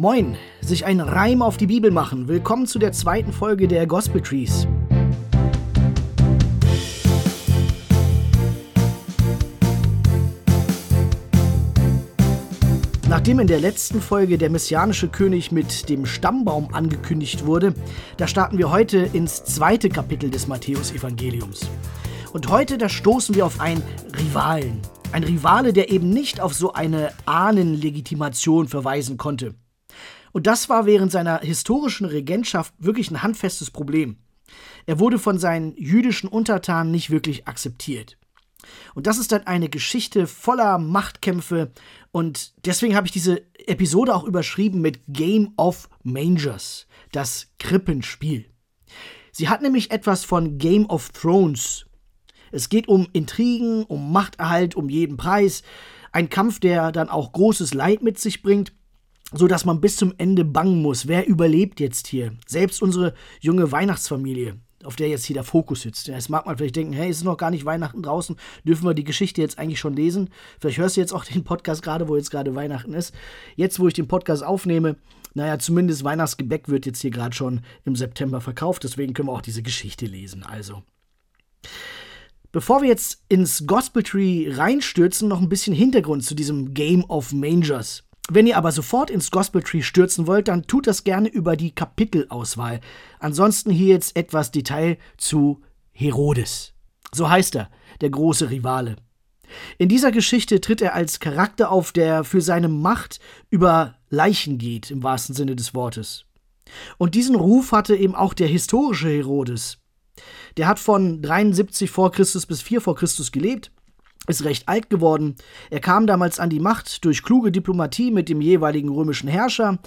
Moin, sich ein Reim auf die Bibel machen. Willkommen zu der zweiten Folge der Gospel Trees. Nachdem in der letzten Folge der messianische König mit dem Stammbaum angekündigt wurde, da starten wir heute ins zweite Kapitel des Matthäusevangeliums. Und heute, da stoßen wir auf einen Rivalen. Ein Rivale, der eben nicht auf so eine Ahnenlegitimation verweisen konnte. Und das war während seiner historischen Regentschaft wirklich ein handfestes Problem. Er wurde von seinen jüdischen Untertanen nicht wirklich akzeptiert. Und das ist dann eine Geschichte voller Machtkämpfe und deswegen habe ich diese Episode auch überschrieben mit Game of Mangers, das Krippenspiel. Sie hat nämlich etwas von Game of Thrones. Es geht um Intrigen, um Machterhalt, um jeden Preis. Ein Kampf, der dann auch großes Leid mit sich bringt, so dass man bis zum Ende bangen muss. Wer überlebt jetzt hier? Selbst unsere junge Weihnachtsfamilie auf der jetzt hier der Fokus sitzt. Jetzt mag man vielleicht denken, hey, es ist noch gar nicht Weihnachten draußen, dürfen wir die Geschichte jetzt eigentlich schon lesen? Vielleicht hörst du jetzt auch den Podcast gerade, wo jetzt gerade Weihnachten ist. Jetzt, wo ich den Podcast aufnehme, naja, zumindest Weihnachtsgebäck wird jetzt hier gerade schon im September verkauft, deswegen können wir auch diese Geschichte lesen. Also. Bevor wir jetzt ins Gospel Tree reinstürzen, noch ein bisschen Hintergrund zu diesem Game of Mangers. Wenn ihr aber sofort ins Gospel Tree stürzen wollt, dann tut das gerne über die Kapitelauswahl. Ansonsten hier jetzt etwas Detail zu Herodes. So heißt er, der große Rivale. In dieser Geschichte tritt er als Charakter auf, der für seine Macht über Leichen geht, im wahrsten Sinne des Wortes. Und diesen Ruf hatte eben auch der historische Herodes. Der hat von 73 vor Christus bis 4 vor Christus gelebt ist recht alt geworden. Er kam damals an die Macht durch kluge Diplomatie mit dem jeweiligen römischen Herrscher.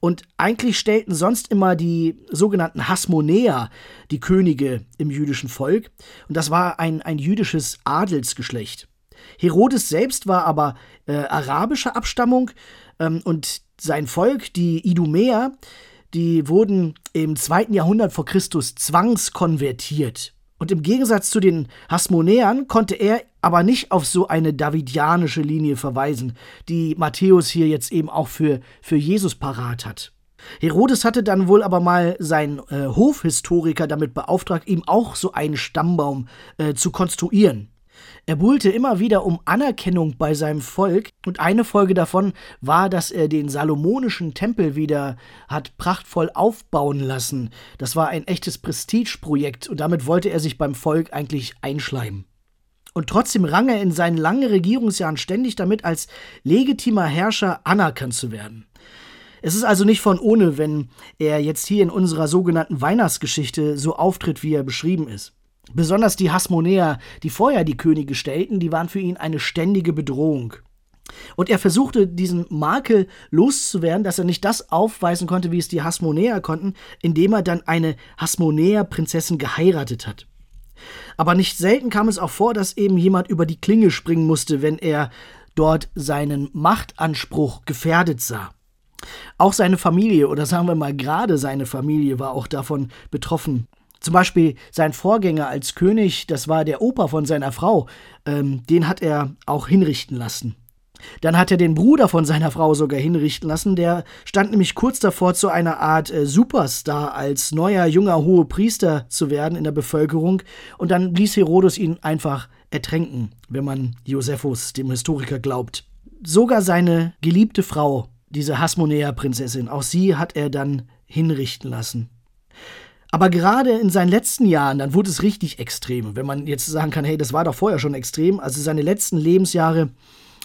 Und eigentlich stellten sonst immer die sogenannten Hasmonäer die Könige im jüdischen Volk. Und das war ein, ein jüdisches Adelsgeschlecht. Herodes selbst war aber äh, arabischer Abstammung ähm, und sein Volk, die Idumäer, die wurden im zweiten Jahrhundert vor Christus zwangskonvertiert. Und im Gegensatz zu den Hasmonäern konnte er aber nicht auf so eine davidianische Linie verweisen, die Matthäus hier jetzt eben auch für, für Jesus parat hat. Herodes hatte dann wohl aber mal seinen äh, Hofhistoriker damit beauftragt, ihm auch so einen Stammbaum äh, zu konstruieren. Er buhlte immer wieder um Anerkennung bei seinem Volk und eine Folge davon war, dass er den salomonischen Tempel wieder hat prachtvoll aufbauen lassen. Das war ein echtes Prestigeprojekt und damit wollte er sich beim Volk eigentlich einschleimen. Und trotzdem rang er in seinen langen Regierungsjahren ständig damit, als legitimer Herrscher anerkannt zu werden. Es ist also nicht von ohne, wenn er jetzt hier in unserer sogenannten Weihnachtsgeschichte so auftritt, wie er beschrieben ist. Besonders die Hasmonäer, die vorher die Könige stellten, die waren für ihn eine ständige Bedrohung. Und er versuchte, diesen Makel loszuwerden, dass er nicht das aufweisen konnte, wie es die Hasmonäer konnten, indem er dann eine Hasmonäer-Prinzessin geheiratet hat. Aber nicht selten kam es auch vor, dass eben jemand über die Klinge springen musste, wenn er dort seinen Machtanspruch gefährdet sah. Auch seine Familie, oder sagen wir mal gerade seine Familie, war auch davon betroffen. Zum Beispiel sein Vorgänger als König, das war der Opa von seiner Frau, ähm, den hat er auch hinrichten lassen. Dann hat er den Bruder von seiner Frau sogar hinrichten lassen, der stand nämlich kurz davor, zu einer Art äh, Superstar als neuer junger Hohepriester zu werden in der Bevölkerung, und dann ließ Herodes ihn einfach ertränken, wenn man Josephus, dem Historiker, glaubt. Sogar seine geliebte Frau, diese Hasmonäer-Prinzessin, auch sie hat er dann hinrichten lassen. Aber gerade in seinen letzten Jahren, dann wurde es richtig extrem. Wenn man jetzt sagen kann, hey, das war doch vorher schon extrem. Also seine letzten Lebensjahre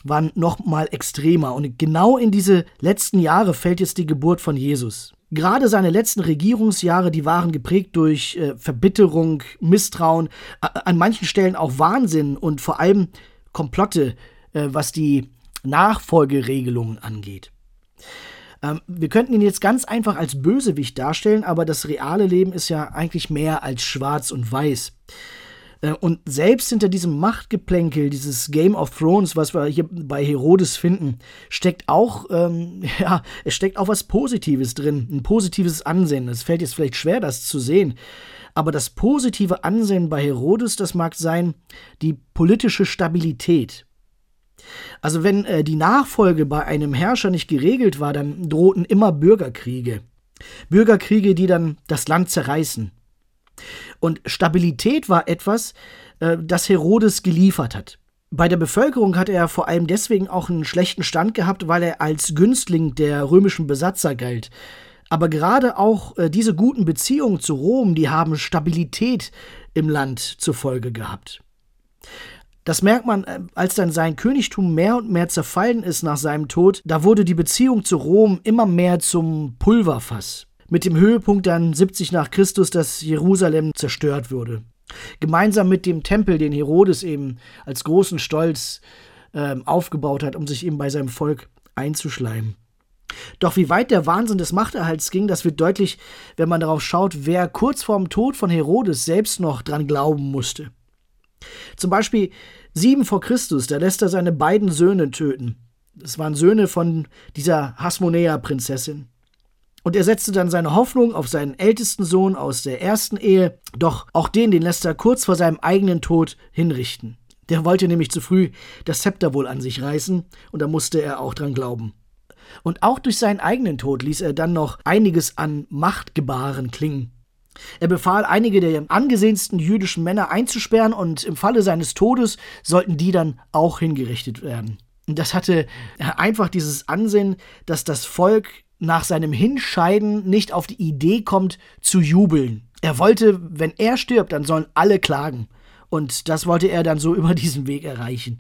waren noch mal extremer. Und genau in diese letzten Jahre fällt jetzt die Geburt von Jesus. Gerade seine letzten Regierungsjahre, die waren geprägt durch äh, Verbitterung, Misstrauen, an manchen Stellen auch Wahnsinn und vor allem Komplotte, äh, was die Nachfolgeregelungen angeht. Ähm, wir könnten ihn jetzt ganz einfach als Bösewicht darstellen, aber das reale Leben ist ja eigentlich mehr als schwarz und weiß. Äh, und selbst hinter diesem Machtgeplänkel, dieses Game of Thrones, was wir hier bei Herodes finden, steckt auch, ähm, ja, es steckt auch was Positives drin, ein positives Ansehen. Es fällt jetzt vielleicht schwer, das zu sehen. Aber das positive Ansehen bei Herodes, das mag sein, die politische Stabilität. Also wenn äh, die Nachfolge bei einem Herrscher nicht geregelt war, dann drohten immer Bürgerkriege. Bürgerkriege, die dann das Land zerreißen. Und Stabilität war etwas, äh, das Herodes geliefert hat. Bei der Bevölkerung hat er vor allem deswegen auch einen schlechten Stand gehabt, weil er als Günstling der römischen Besatzer galt. Aber gerade auch äh, diese guten Beziehungen zu Rom, die haben Stabilität im Land zur Folge gehabt. Das merkt man, äh, als dann sein Königtum mehr und mehr zerfallen ist nach seinem Tod, da wurde die Beziehung zu Rom immer mehr zum Pulverfass. Mit dem Höhepunkt dann 70 nach Christus, dass Jerusalem zerstört wurde. Gemeinsam mit dem Tempel, den Herodes eben als großen Stolz äh, aufgebaut hat, um sich eben bei seinem Volk einzuschleimen. Doch wie weit der Wahnsinn des Machterhalts ging, das wird deutlich, wenn man darauf schaut, wer kurz vorm Tod von Herodes selbst noch dran glauben musste. Zum Beispiel sieben vor Christus, da lässt er seine beiden Söhne töten. Das waren Söhne von dieser Hasmonea-Prinzessin. Und er setzte dann seine Hoffnung auf seinen ältesten Sohn aus der ersten Ehe, doch auch den, den lässt er kurz vor seinem eigenen Tod hinrichten. Der wollte nämlich zu früh das Zepter wohl an sich reißen, und da musste er auch dran glauben. Und auch durch seinen eigenen Tod ließ er dann noch einiges an Machtgebaren klingen. Er befahl, einige der angesehensten jüdischen Männer einzusperren und im Falle seines Todes sollten die dann auch hingerichtet werden. Das hatte einfach dieses Ansehen, dass das Volk nach seinem Hinscheiden nicht auf die Idee kommt, zu jubeln. Er wollte, wenn er stirbt, dann sollen alle klagen. Und das wollte er dann so über diesen Weg erreichen.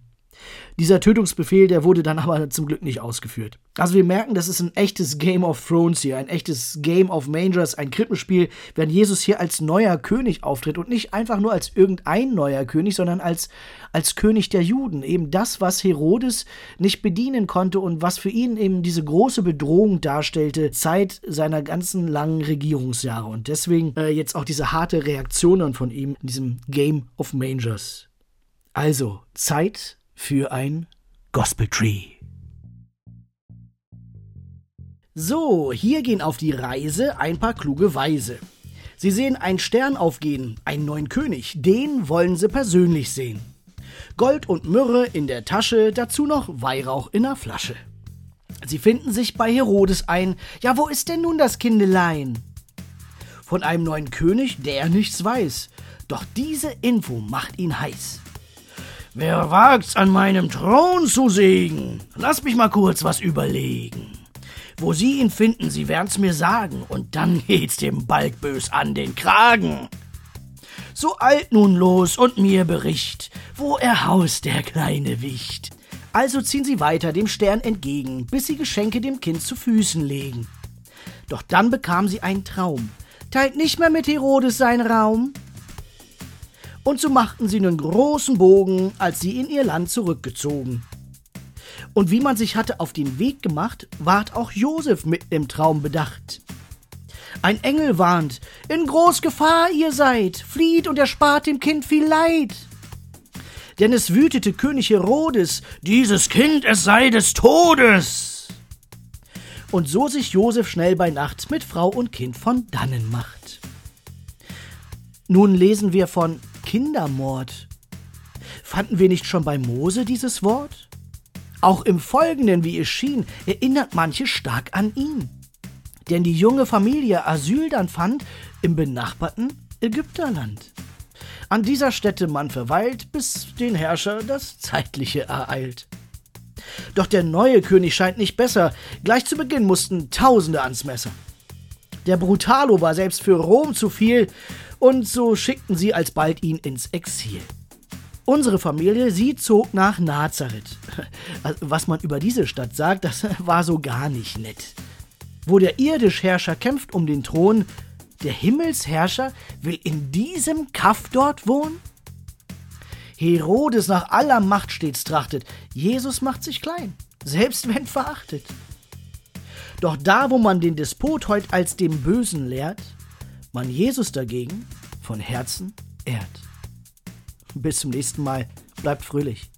Dieser Tötungsbefehl, der wurde dann aber zum Glück nicht ausgeführt. Also wir merken, das ist ein echtes Game of Thrones hier, ein echtes Game of Mangers, ein Krippenspiel, wenn Jesus hier als neuer König auftritt und nicht einfach nur als irgendein neuer König, sondern als, als König der Juden. Eben das, was Herodes nicht bedienen konnte und was für ihn eben diese große Bedrohung darstellte, Zeit seiner ganzen langen Regierungsjahre. Und deswegen äh, jetzt auch diese harte Reaktion von ihm in diesem Game of Mangers. Also, Zeit für ein Gospel Tree. So, hier gehen auf die Reise ein paar kluge Weise. Sie sehen einen Stern aufgehen, einen neuen König, den wollen sie persönlich sehen. Gold und Myrrhe in der Tasche, dazu noch Weihrauch in der Flasche. Sie finden sich bei Herodes ein. Ja, wo ist denn nun das Kindelein? Von einem neuen König, der nichts weiß. Doch diese Info macht ihn heiß. Wer wagt's an meinem Thron zu sägen? Lass mich mal kurz was überlegen. Wo Sie ihn finden, Sie werden's mir sagen, und dann geht's dem Balkbös an den Kragen. So alt nun los und mir bericht, wo er haust, der kleine Wicht. Also ziehen sie weiter dem Stern entgegen, bis sie Geschenke dem Kind zu Füßen legen. Doch dann bekam sie einen Traum. Teilt nicht mehr mit Herodes sein Raum, und so machten sie einen großen Bogen, als sie in ihr Land zurückgezogen. Und wie man sich hatte auf den Weg gemacht, ward auch Josef mit im Traum bedacht. Ein Engel warnt, in groß Gefahr ihr seid, flieht und erspart dem Kind viel Leid. Denn es wütete König Herodes, dieses Kind, es sei des Todes. Und so sich Josef schnell bei Nacht mit Frau und Kind von dannen macht. Nun lesen wir von Kindermord. Fanden wir nicht schon bei Mose dieses Wort? Auch im Folgenden, wie es schien, erinnert manche stark an ihn. Denn die junge Familie Asyl dann fand im benachbarten Ägypterland. An dieser Stätte man verweilt, bis den Herrscher das Zeitliche ereilt. Doch der neue König scheint nicht besser. Gleich zu Beginn mussten Tausende ans Messer. Der Brutalo war selbst für Rom zu viel und so schickten sie alsbald ihn ins Exil. Unsere Familie, sie zog nach Nazareth. Was man über diese Stadt sagt, das war so gar nicht nett. Wo der irdische Herrscher kämpft um den Thron, der Himmelsherrscher will in diesem Kaff dort wohnen? Herodes nach aller Macht stets trachtet, Jesus macht sich klein, selbst wenn verachtet. Doch da, wo man den Despot heut als dem Bösen lehrt, man Jesus dagegen von Herzen ehrt. Bis zum nächsten Mal. Bleibt fröhlich.